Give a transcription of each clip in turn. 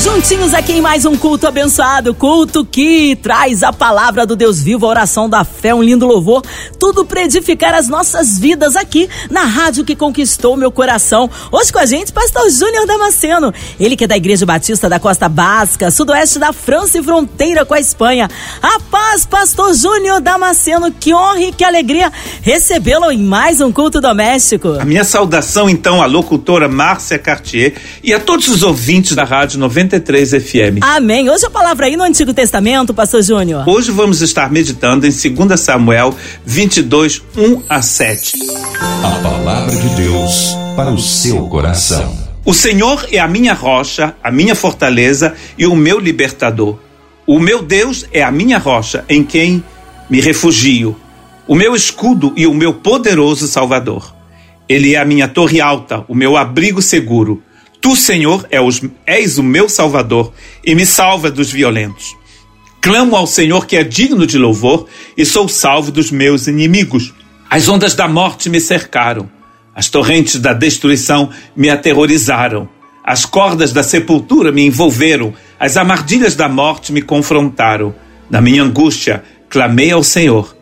Juntinhos aqui em mais um culto abençoado, culto que traz a palavra do Deus vivo, a oração da fé, um lindo louvor, tudo para edificar as nossas vidas aqui na rádio que conquistou meu coração. Hoje com a gente, pastor Júnior Damasceno, ele que é da Igreja Batista da Costa Basca, sudoeste da França e fronteira com a Espanha. A paz, pastor Júnior Damasceno, que honra e que alegria recebê-lo em mais um culto doméstico. A minha saudação então à locutora Márcia Cartier e a todos os ouvintes da Rádio 90 93 FM. Amém. Hoje a palavra aí no Antigo Testamento, Pastor Júnior. Hoje vamos estar meditando em 2 Samuel 22, 1 a 7. A palavra de Deus para o seu coração. O Senhor é a minha rocha, a minha fortaleza e o meu libertador. O meu Deus é a minha rocha, em quem me refugio, o meu escudo e o meu poderoso Salvador. Ele é a minha torre alta, o meu abrigo seguro. Tu, Senhor, é és o meu Salvador e me salva dos violentos. Clamo ao Senhor que é digno de louvor e sou salvo dos meus inimigos. As ondas da morte me cercaram, as torrentes da destruição me aterrorizaram, as cordas da sepultura me envolveram, as armadilhas da morte me confrontaram. Na minha angústia, clamei ao Senhor,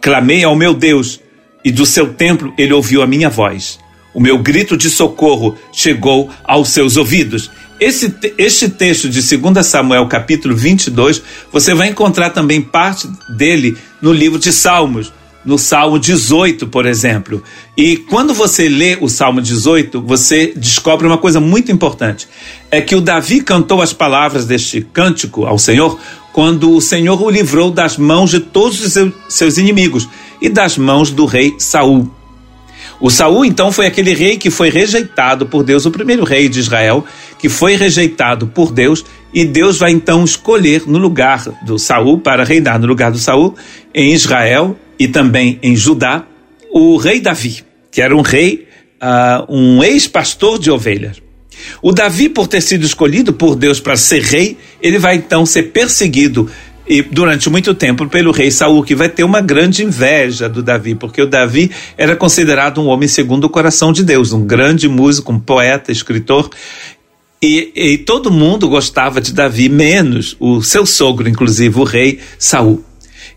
clamei ao meu Deus, e do seu templo ele ouviu a minha voz. O meu grito de socorro chegou aos seus ouvidos. Esse, este texto de 2 Samuel, capítulo 22, você vai encontrar também parte dele no livro de Salmos, no Salmo 18, por exemplo. E quando você lê o Salmo 18, você descobre uma coisa muito importante: é que o Davi cantou as palavras deste cântico ao Senhor quando o Senhor o livrou das mãos de todos os seus inimigos e das mãos do rei Saul. O Saul então foi aquele rei que foi rejeitado por Deus, o primeiro rei de Israel, que foi rejeitado por Deus, e Deus vai então escolher no lugar do Saul para reinar no lugar do Saul em Israel e também em Judá o rei Davi, que era um rei, uh, um ex-pastor de ovelhas. O Davi, por ter sido escolhido por Deus para ser rei, ele vai então ser perseguido e durante muito tempo pelo rei Saul, que vai ter uma grande inveja do Davi, porque o Davi era considerado um homem segundo o coração de Deus, um grande músico, um poeta, escritor. E, e todo mundo gostava de Davi, menos o seu sogro, inclusive o rei Saul.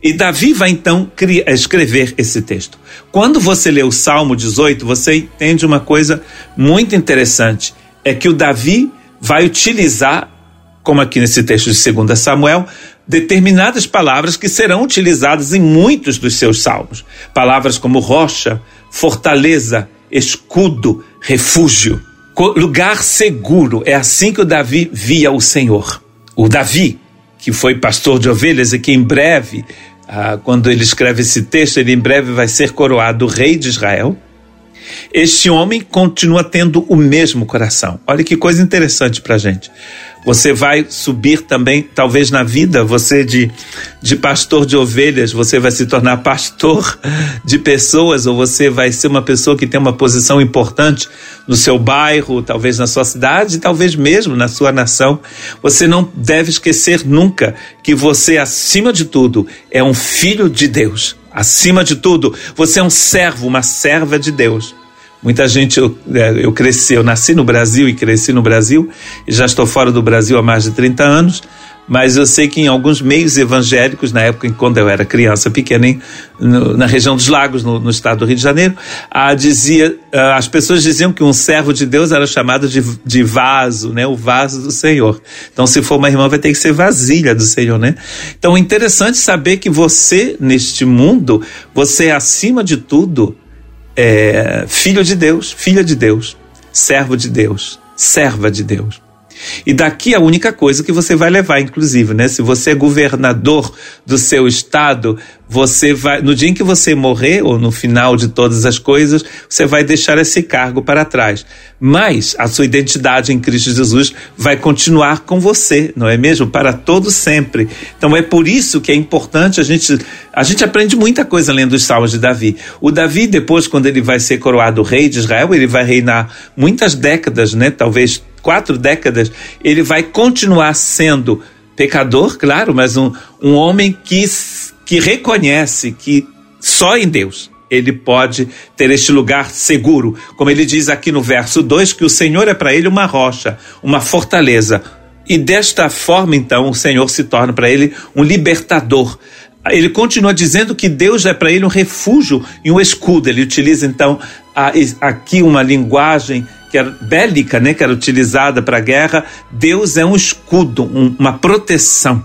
E Davi vai então criar, escrever esse texto. Quando você lê o Salmo 18, você entende uma coisa muito interessante: é que o Davi vai utilizar, como aqui nesse texto de 2 Samuel, determinadas palavras que serão utilizadas em muitos dos seus salmos. Palavras como rocha, fortaleza, escudo, refúgio, lugar seguro. É assim que o Davi via o Senhor. O Davi, que foi pastor de ovelhas e que em breve, ah, quando ele escreve esse texto, ele em breve vai ser coroado rei de Israel. Este homem continua tendo o mesmo coração. Olha que coisa interessante para gente. Você vai subir também, talvez na vida, você de, de pastor de ovelhas, você vai se tornar pastor de pessoas, ou você vai ser uma pessoa que tem uma posição importante no seu bairro, talvez na sua cidade, talvez mesmo na sua nação. Você não deve esquecer nunca que você, acima de tudo, é um filho de Deus. Acima de tudo, você é um servo, uma serva de Deus. Muita gente, eu, é, eu cresci, eu nasci no Brasil e cresci no Brasil, e já estou fora do Brasil há mais de 30 anos, mas eu sei que em alguns meios evangélicos, na época em quando eu era criança pequena, no, na região dos Lagos, no, no, estado do Rio de Janeiro, a, dizia, as pessoas diziam que um servo de Deus era chamado de, de vaso, né? O vaso do Senhor. Então, se for uma irmã, vai ter que ser vasilha do Senhor, né? Então, é interessante saber que você, neste mundo, você é acima de tudo é, filho de Deus, filha de Deus, servo de Deus, serva de Deus. E daqui a única coisa que você vai levar, inclusive, né? Se você é governador do seu estado, você vai, no dia em que você morrer, ou no final de todas as coisas, você vai deixar esse cargo para trás. Mas a sua identidade em Cristo Jesus vai continuar com você, não é mesmo? Para todo sempre. Então é por isso que é importante a gente. A gente aprende muita coisa lendo os salmos de Davi. O Davi, depois, quando ele vai ser coroado rei de Israel, ele vai reinar muitas décadas, né? Talvez quatro décadas, ele vai continuar sendo pecador, claro, mas um, um homem que, que reconhece que só em Deus ele pode ter este lugar seguro. Como ele diz aqui no verso 2, que o Senhor é para ele uma rocha, uma fortaleza. E desta forma, então, o Senhor se torna para ele um libertador. Ele continua dizendo que Deus é para ele um refúgio e um escudo. Ele utiliza, então, aqui uma linguagem que era bélica, né, que era utilizada para a guerra. Deus é um escudo, um, uma proteção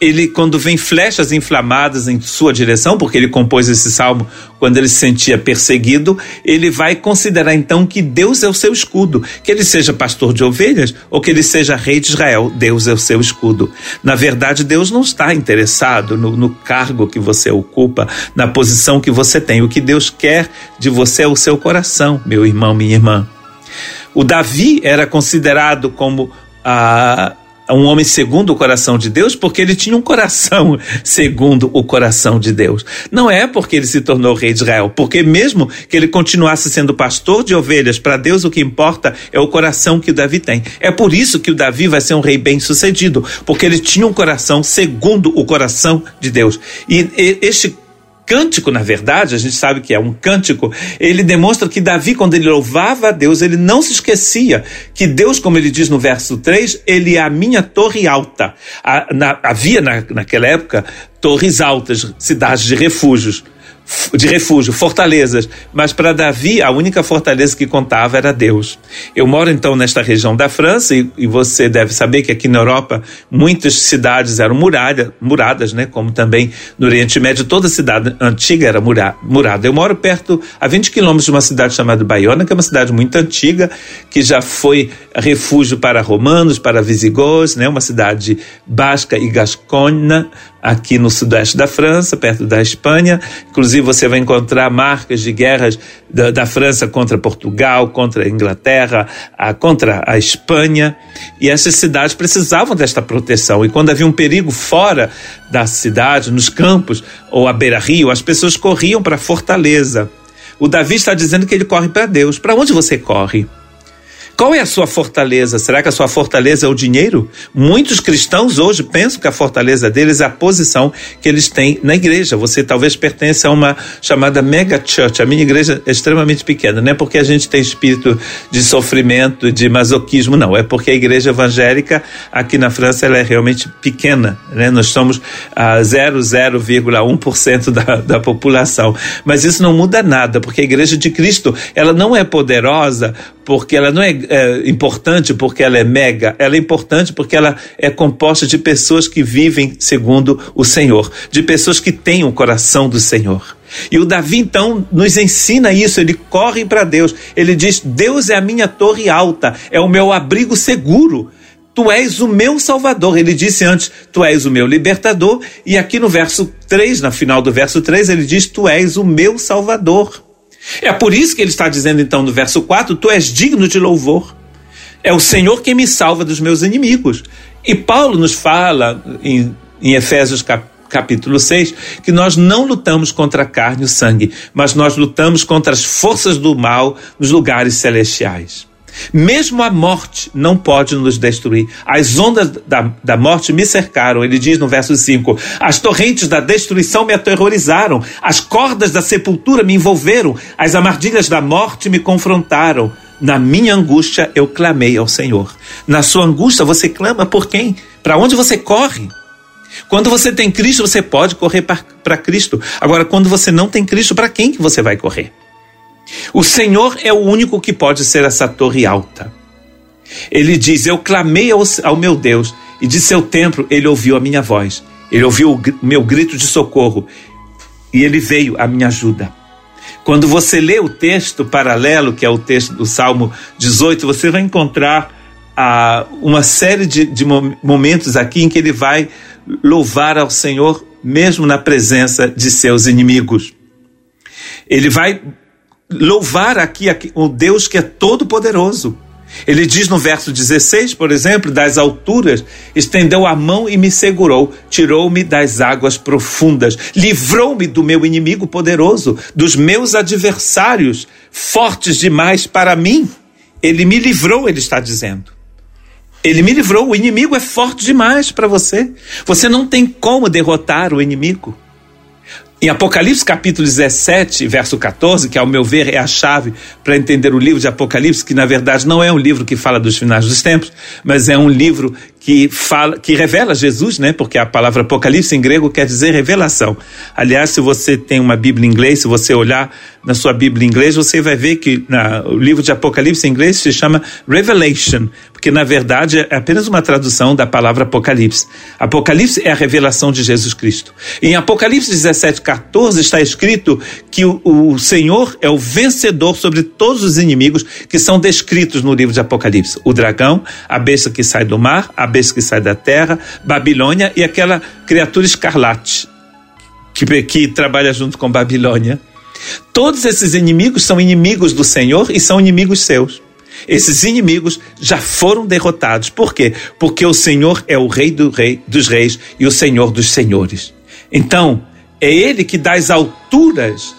ele, quando vem flechas inflamadas em sua direção, porque ele compôs esse salmo quando ele se sentia perseguido, ele vai considerar então que Deus é o seu escudo. Que ele seja pastor de ovelhas ou que ele seja rei de Israel, Deus é o seu escudo. Na verdade, Deus não está interessado no, no cargo que você ocupa, na posição que você tem. O que Deus quer de você é o seu coração, meu irmão, minha irmã. O Davi era considerado como a um homem segundo o coração de Deus porque ele tinha um coração segundo o coração de Deus. Não é porque ele se tornou rei de Israel, porque mesmo que ele continuasse sendo pastor de ovelhas, para Deus o que importa é o coração que o Davi tem. É por isso que o Davi vai ser um rei bem-sucedido, porque ele tinha um coração segundo o coração de Deus. E este cântico, na verdade, a gente sabe que é um cântico, ele demonstra que Davi, quando ele louvava a Deus, ele não se esquecia que Deus, como ele diz no verso 3, ele é a minha torre alta. havia na, naquela época torres altas, cidades de refúgios de refúgio, fortalezas, mas para Davi a única fortaleza que contava era Deus. Eu moro então nesta região da França e, e você deve saber que aqui na Europa muitas cidades eram muralha, muradas, né? Como também no Oriente Médio toda cidade antiga era mura, murada. Eu moro perto a 20 quilômetros de uma cidade chamada Baiona, que é uma cidade muito antiga, que já foi refúgio para romanos, para visigodos, né? Uma cidade basca e gascona, aqui no sudeste da França, perto da Espanha. Inclusive, você vai encontrar marcas de guerras da, da França contra Portugal, contra a Inglaterra, a, contra a Espanha. E essas cidades precisavam desta proteção. E quando havia um perigo fora da cidade, nos campos ou à beira-rio, as pessoas corriam para a fortaleza. O Davi está dizendo que ele corre para Deus. Para onde você corre? Qual é a sua fortaleza? Será que a sua fortaleza é o dinheiro? Muitos cristãos hoje pensam que a fortaleza deles é a posição que eles têm na igreja. Você talvez pertence a uma chamada mega church. A minha igreja é extremamente pequena. Não é porque a gente tem espírito de sofrimento, de masoquismo, não. É porque a igreja evangélica aqui na França ela é realmente pequena. Né? Nós somos a 0,01% da, da população. Mas isso não muda nada, porque a igreja de Cristo ela não é poderosa porque ela não é, é, importante porque ela é mega, ela é importante porque ela é composta de pessoas que vivem segundo o Senhor, de pessoas que têm o coração do Senhor. E o Davi então nos ensina isso, ele corre para Deus, ele diz: Deus é a minha torre alta, é o meu abrigo seguro. Tu és o meu salvador. Ele disse antes: Tu és o meu libertador. E aqui no verso 3, na final do verso 3, ele diz: Tu és o meu salvador. É por isso que ele está dizendo então no verso 4: Tu és digno de louvor. É o Senhor quem me salva dos meus inimigos. E Paulo nos fala em, em Efésios cap, capítulo 6 que nós não lutamos contra a carne e o sangue, mas nós lutamos contra as forças do mal nos lugares celestiais. Mesmo a morte não pode nos destruir. As ondas da, da morte me cercaram. Ele diz no verso 5: As torrentes da destruição me aterrorizaram, as cordas da sepultura me envolveram, as armadilhas da morte me confrontaram. Na minha angústia eu clamei ao Senhor. Na sua angústia você clama por quem? Para onde você corre? Quando você tem Cristo, você pode correr para Cristo. Agora, quando você não tem Cristo, para quem que você vai correr? O Senhor é o único que pode ser essa torre alta. Ele diz: Eu clamei ao, ao meu Deus, e de seu templo ele ouviu a minha voz. Ele ouviu o meu grito de socorro e ele veio à minha ajuda. Quando você lê o texto paralelo, que é o texto do Salmo 18, você vai encontrar ah, uma série de, de momentos aqui em que ele vai louvar ao Senhor, mesmo na presença de seus inimigos. Ele vai louvar aqui, aqui o Deus que é todo-poderoso. Ele diz no verso 16, por exemplo, das alturas, estendeu a mão e me segurou, tirou-me das águas profundas, livrou-me do meu inimigo poderoso, dos meus adversários, fortes demais para mim. Ele me livrou, ele está dizendo. Ele me livrou. O inimigo é forte demais para você. Você não tem como derrotar o inimigo. Em Apocalipse capítulo 17, verso 14, que ao meu ver é a chave para entender o livro de Apocalipse, que na verdade não é um livro que fala dos finais dos tempos, mas é um livro que fala, que revela Jesus, né? Porque a palavra Apocalipse em grego quer dizer revelação. Aliás, se você tem uma Bíblia em inglês, se você olhar na sua Bíblia em inglês, você vai ver que na, o livro de Apocalipse em inglês se chama Revelation, porque na verdade é apenas uma tradução da palavra Apocalipse. Apocalipse é a revelação de Jesus Cristo. Em Apocalipse 17, 14 está escrito que o, o Senhor é o vencedor sobre todos os inimigos que são descritos no livro de Apocalipse: o dragão, a besta que sai do mar, a besta que sai da terra, Babilônia e aquela criatura escarlate que, que trabalha junto com Babilônia. Todos esses inimigos são inimigos do Senhor e são inimigos seus. Esses inimigos já foram derrotados. Por quê? Porque o Senhor é o Rei, do rei dos Reis e o Senhor dos Senhores. Então, é Ele que das alturas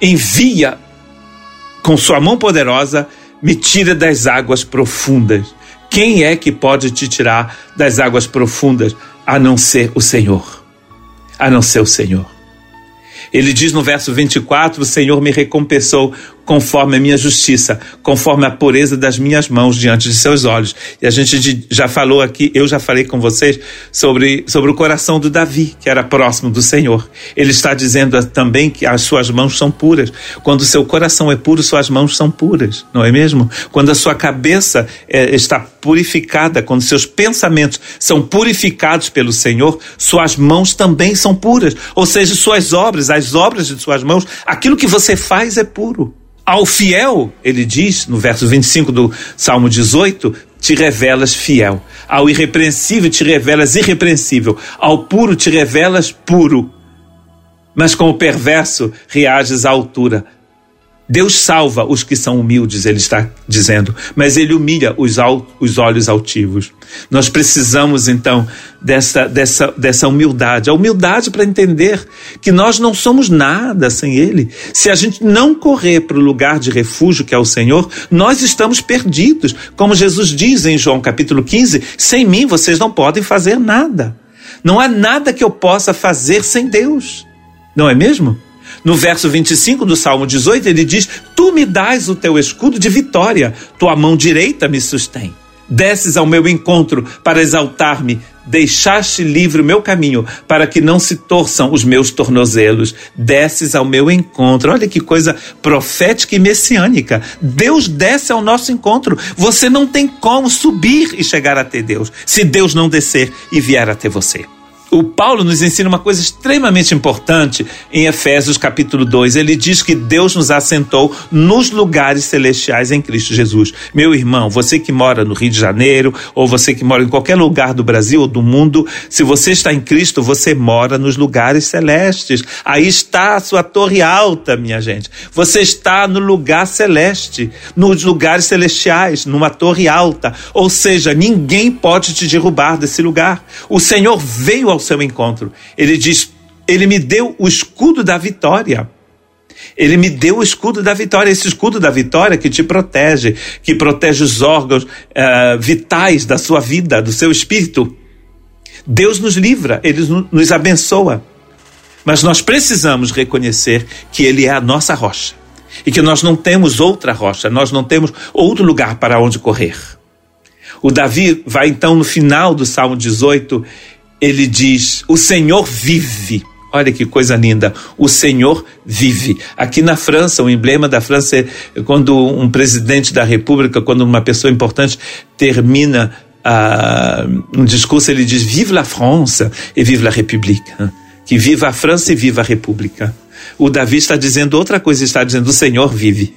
envia com sua mão poderosa, me tira das águas profundas. Quem é que pode te tirar das águas profundas a não ser o Senhor? A não ser o Senhor. Ele diz no verso 24: O Senhor me recompensou conforme a minha justiça, conforme a pureza das minhas mãos diante de seus olhos. E a gente já falou aqui, eu já falei com vocês sobre, sobre o coração do Davi, que era próximo do Senhor. Ele está dizendo também que as suas mãos são puras. Quando o seu coração é puro, suas mãos são puras, não é mesmo? Quando a sua cabeça é, está purificada, quando seus pensamentos são purificados pelo Senhor, suas mãos também são puras. Ou seja, suas obras, as obras de suas mãos, aquilo que você faz é puro. Ao fiel, ele diz no verso 25 do Salmo 18, te revelas fiel. Ao irrepreensível te revelas irrepreensível. Ao puro te revelas puro. Mas com o perverso reages à altura. Deus salva os que são humildes, ele está dizendo, mas ele humilha os, os olhos altivos. Nós precisamos então dessa, dessa, dessa humildade, a humildade para entender que nós não somos nada sem ele. Se a gente não correr para o lugar de refúgio que é o Senhor, nós estamos perdidos. Como Jesus diz em João capítulo 15: sem mim vocês não podem fazer nada. Não há nada que eu possa fazer sem Deus. Não é mesmo? No verso 25 do Salmo 18, ele diz: Tu me dás o teu escudo de vitória, tua mão direita me sustém. Desces ao meu encontro para exaltar-me, deixaste livre o meu caminho, para que não se torçam os meus tornozelos. Desces ao meu encontro. Olha que coisa profética e messiânica. Deus desce ao nosso encontro. Você não tem como subir e chegar até Deus, se Deus não descer e vier até você o Paulo nos ensina uma coisa extremamente importante em Efésios capítulo 2. Ele diz que Deus nos assentou nos lugares celestiais em Cristo Jesus. Meu irmão, você que mora no Rio de Janeiro, ou você que mora em qualquer lugar do Brasil ou do mundo, se você está em Cristo, você mora nos lugares celestes. Aí está a sua torre alta, minha gente. Você está no lugar celeste, nos lugares celestiais, numa torre alta. Ou seja, ninguém pode te derrubar desse lugar. O Senhor veio ao seu encontro. Ele diz: Ele me deu o escudo da vitória. Ele me deu o escudo da vitória, esse escudo da vitória que te protege, que protege os órgãos uh, vitais da sua vida, do seu espírito. Deus nos livra, Ele nos abençoa. Mas nós precisamos reconhecer que Ele é a nossa rocha e que nós não temos outra rocha, nós não temos outro lugar para onde correr. O Davi vai então no final do Salmo 18 ele diz: O Senhor vive. Olha que coisa linda. O Senhor vive. Aqui na França, o emblema da França é quando um presidente da República, quando uma pessoa importante termina uh, um discurso, ele diz: Vive la France e vive la République. Que viva a França e viva a República. O Davi está dizendo outra coisa, está dizendo: O Senhor vive.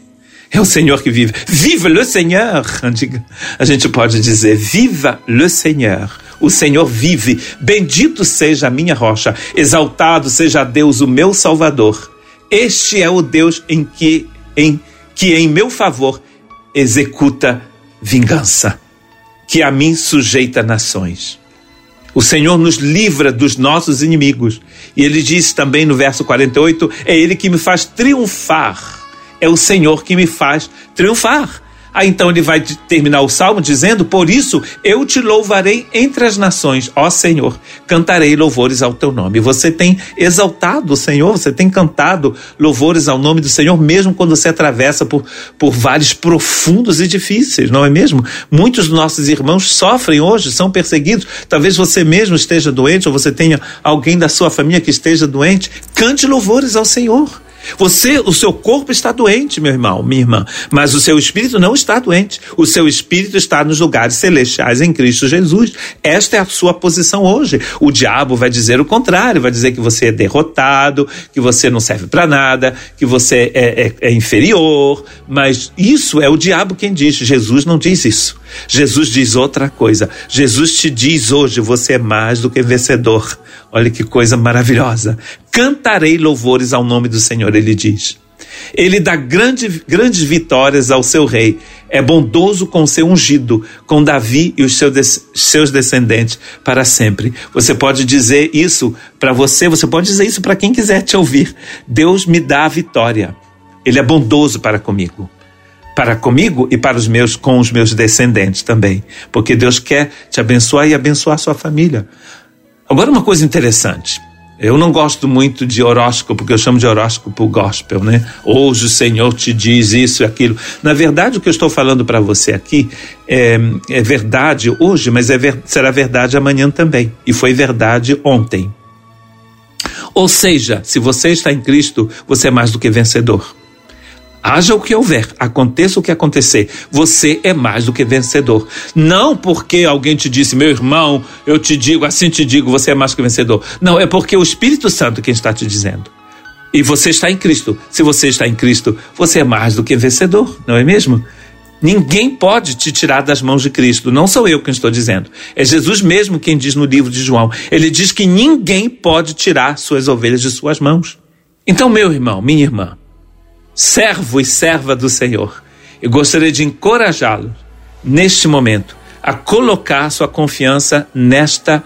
É o Senhor que vive. Vive le Seigneur! A gente pode dizer: Viva le Seigneur! O Senhor vive. Bendito seja a minha rocha. Exaltado seja Deus, o meu Salvador. Este é o Deus em que em, que em meu favor executa vingança, que a mim sujeita nações. O Senhor nos livra dos nossos inimigos. E ele diz também no verso 48: É Ele que me faz triunfar. É o Senhor que me faz triunfar. Aí então ele vai terminar o salmo dizendo: Por isso eu te louvarei entre as nações, ó Senhor, cantarei louvores ao teu nome. Você tem exaltado o Senhor, você tem cantado louvores ao nome do Senhor, mesmo quando você atravessa por, por vales profundos e difíceis, não é mesmo? Muitos dos nossos irmãos sofrem hoje, são perseguidos. Talvez você mesmo esteja doente, ou você tenha alguém da sua família que esteja doente. Cante louvores ao Senhor. Você, o seu corpo está doente, meu irmão, minha irmã, mas o seu espírito não está doente. O seu espírito está nos lugares celestiais em Cristo Jesus. Esta é a sua posição hoje. O diabo vai dizer o contrário, vai dizer que você é derrotado, que você não serve para nada, que você é, é, é inferior. Mas isso é o diabo quem diz. Jesus não diz isso. Jesus diz outra coisa. Jesus te diz hoje: você é mais do que vencedor. Olha que coisa maravilhosa. Cantarei louvores ao nome do Senhor, ele diz. Ele dá grande, grandes vitórias ao seu rei. É bondoso com seu ungido, com Davi e os seus descendentes para sempre. Você pode dizer isso para você, você pode dizer isso para quem quiser te ouvir. Deus me dá a vitória. Ele é bondoso para comigo. Para comigo e para os meus, com os meus descendentes também. Porque Deus quer te abençoar e abençoar sua família. Agora, uma coisa interessante. Eu não gosto muito de horóscopo, porque eu chamo de horóscopo gospel, né? Hoje o Senhor te diz isso e aquilo. Na verdade, o que eu estou falando para você aqui é, é, verdade hoje, mas é ver, será verdade amanhã também. E foi verdade ontem. Ou seja, se você está em Cristo, você é mais do que vencedor. Haja o que houver, aconteça o que acontecer, você é mais do que vencedor. Não porque alguém te disse, meu irmão, eu te digo, assim te digo, você é mais do que vencedor. Não, é porque o Espírito Santo quem está te dizendo. E você está em Cristo. Se você está em Cristo, você é mais do que vencedor, não é mesmo? Ninguém pode te tirar das mãos de Cristo. Não sou eu quem estou dizendo. É Jesus mesmo quem diz no livro de João. Ele diz que ninguém pode tirar suas ovelhas de suas mãos. Então, meu irmão, minha irmã, servo e serva do Senhor. Eu gostaria de encorajá-lo neste momento a colocar sua confiança nesta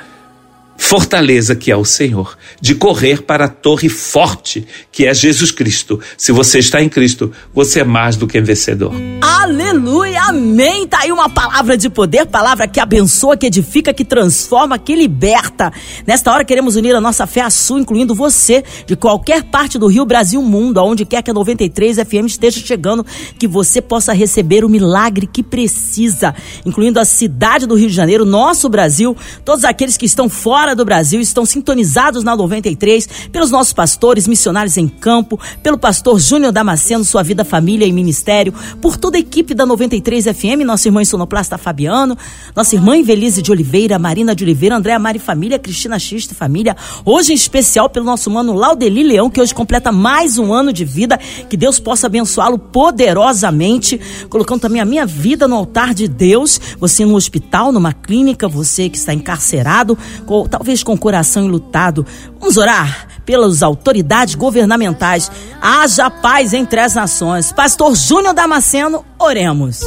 fortaleza que é o Senhor, de correr para a torre forte que é Jesus Cristo. Se você está em Cristo, você é mais do que vencedor. Aleluia, amém. Tá aí uma palavra de poder, palavra que abençoa, que edifica, que transforma, que liberta. Nesta hora queremos unir a nossa fé à sua, incluindo você, de qualquer parte do Rio, Brasil, mundo, aonde quer que a 93 FM esteja chegando, que você possa receber o milagre que precisa, incluindo a cidade do Rio de Janeiro, nosso Brasil, todos aqueles que estão fora do Brasil estão sintonizados na 93 pelos nossos pastores, missionários em campo, pelo pastor Júnior Damasceno, sua vida, família e ministério, por toda a equipe da 93 FM, nossa irmã sonoplasta Fabiano, nossa irmã Invelise de Oliveira, Marina de Oliveira, Andréa Mari Família, Cristina Xista Família, hoje em especial pelo nosso mano Laudeli Leão, que hoje completa mais um ano de vida, que Deus possa abençoá-lo poderosamente, colocando também a minha vida no altar de Deus, você no hospital, numa clínica, você que está encarcerado, com talvez com o coração enlutado. Vamos orar pelas autoridades governamentais. Haja paz entre as nações. Pastor Júnior Damasceno, oremos.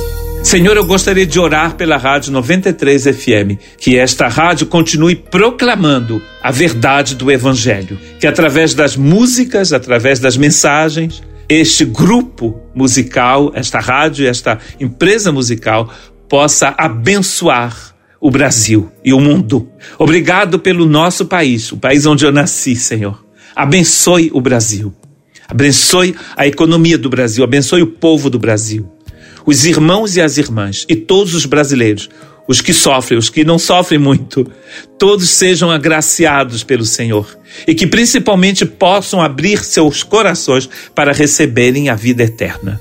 Senhor, eu gostaria de orar pela Rádio 93 FM, que esta rádio continue proclamando a verdade do Evangelho, que através das músicas, através das mensagens, este grupo musical, esta rádio, esta empresa musical possa abençoar o Brasil e o mundo. Obrigado pelo nosso país, o país onde eu nasci, Senhor. Abençoe o Brasil. Abençoe a economia do Brasil, abençoe o povo do Brasil. Os irmãos e as irmãs e todos os brasileiros, os que sofrem, os que não sofrem muito, todos sejam agraciados pelo Senhor e que principalmente possam abrir seus corações para receberem a vida eterna.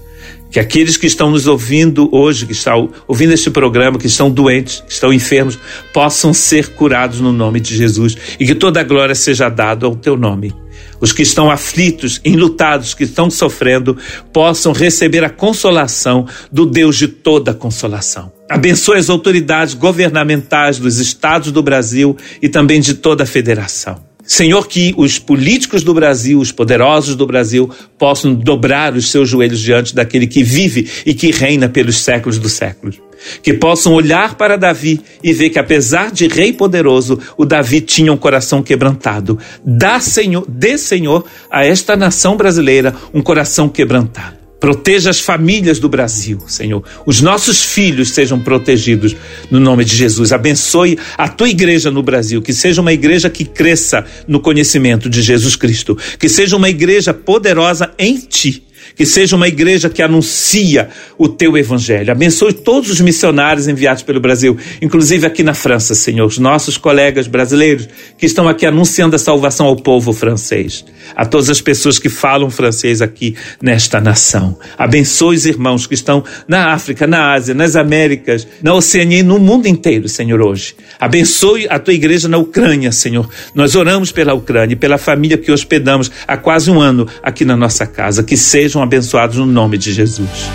Que aqueles que estão nos ouvindo hoje, que estão ouvindo este programa, que estão doentes, que estão enfermos, possam ser curados no nome de Jesus e que toda a glória seja dada ao teu nome. Os que estão aflitos, enlutados, que estão sofrendo, possam receber a consolação do Deus de toda consolação. Abençoe as autoridades governamentais dos estados do Brasil e também de toda a federação. Senhor, que os políticos do Brasil, os poderosos do Brasil, possam dobrar os seus joelhos diante daquele que vive e que reina pelos séculos dos séculos. Que possam olhar para Davi e ver que, apesar de rei poderoso, o Davi tinha um coração quebrantado. Dá, Senhor, dê, Senhor, a esta nação brasileira um coração quebrantado. Proteja as famílias do Brasil, Senhor. Os nossos filhos sejam protegidos no nome de Jesus. Abençoe a tua igreja no Brasil, que seja uma igreja que cresça no conhecimento de Jesus Cristo, que seja uma igreja poderosa em ti que seja uma igreja que anuncia o teu evangelho. Abençoe todos os missionários enviados pelo Brasil, inclusive aqui na França, Senhor, os nossos colegas brasileiros que estão aqui anunciando a salvação ao povo francês, a todas as pessoas que falam francês aqui nesta nação. Abençoe os irmãos que estão na África, na Ásia, nas Américas, na Oceania e no mundo inteiro, Senhor, hoje. Abençoe a tua igreja na Ucrânia, Senhor. Nós oramos pela Ucrânia e pela família que hospedamos há quase um ano aqui na nossa casa. Que sejam abençoados no nome de Jesus.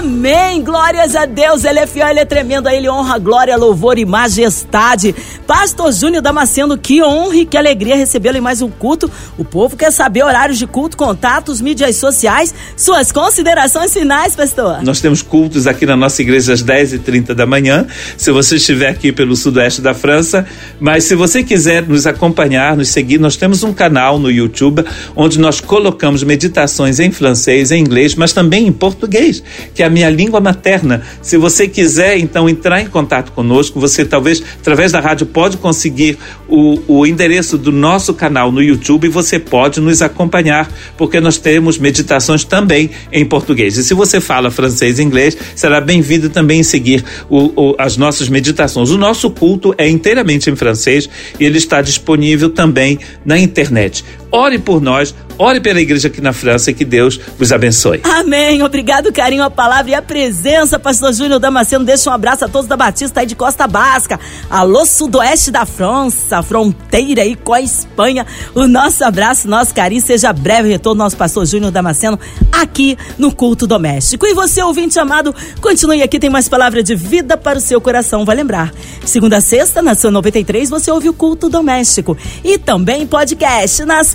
Amém. Glórias a Deus. Ele é fiel, ele é tremendo. A ele honra, glória, louvor e majestade. Pastor Júnior Damasceno, que honra e que alegria recebê-lo em mais um culto. O povo quer saber horários de culto, contatos, mídias sociais, suas considerações finais, pastor. Nós temos cultos aqui na nossa igreja às 10h30 da manhã. Se você estiver aqui pelo sudoeste da França, mas se você quiser nos acompanhar, nos seguir, nós temos um canal no YouTube onde nós colocamos meditações em francês, em inglês, mas também em português, que é minha língua materna. Se você quiser, então, entrar em contato conosco, você talvez, através da rádio, pode conseguir o, o endereço do nosso canal no YouTube e você pode nos acompanhar, porque nós temos meditações também em português. E se você fala francês e inglês, será bem-vindo também em seguir o, o, as nossas meditações. O nosso culto é inteiramente em francês e ele está disponível também na internet. Ore por nós, ore pela igreja aqui na França e que Deus vos abençoe. Amém. Obrigado, carinho, a palavra e a presença, pastor Júnior Damasceno. Deixa um abraço a todos da Batista aí de Costa Basca. Alô, sudoeste da França, fronteira aí com a Espanha. O nosso abraço, nosso carinho. Seja breve retorno nosso pastor Júnior Damasceno aqui no culto doméstico. E você, ouvinte amado, continue aqui, tem mais palavra de vida para o seu coração. Vai lembrar. Segunda sexta, na sua 93, você ouve o culto doméstico. E também podcast nas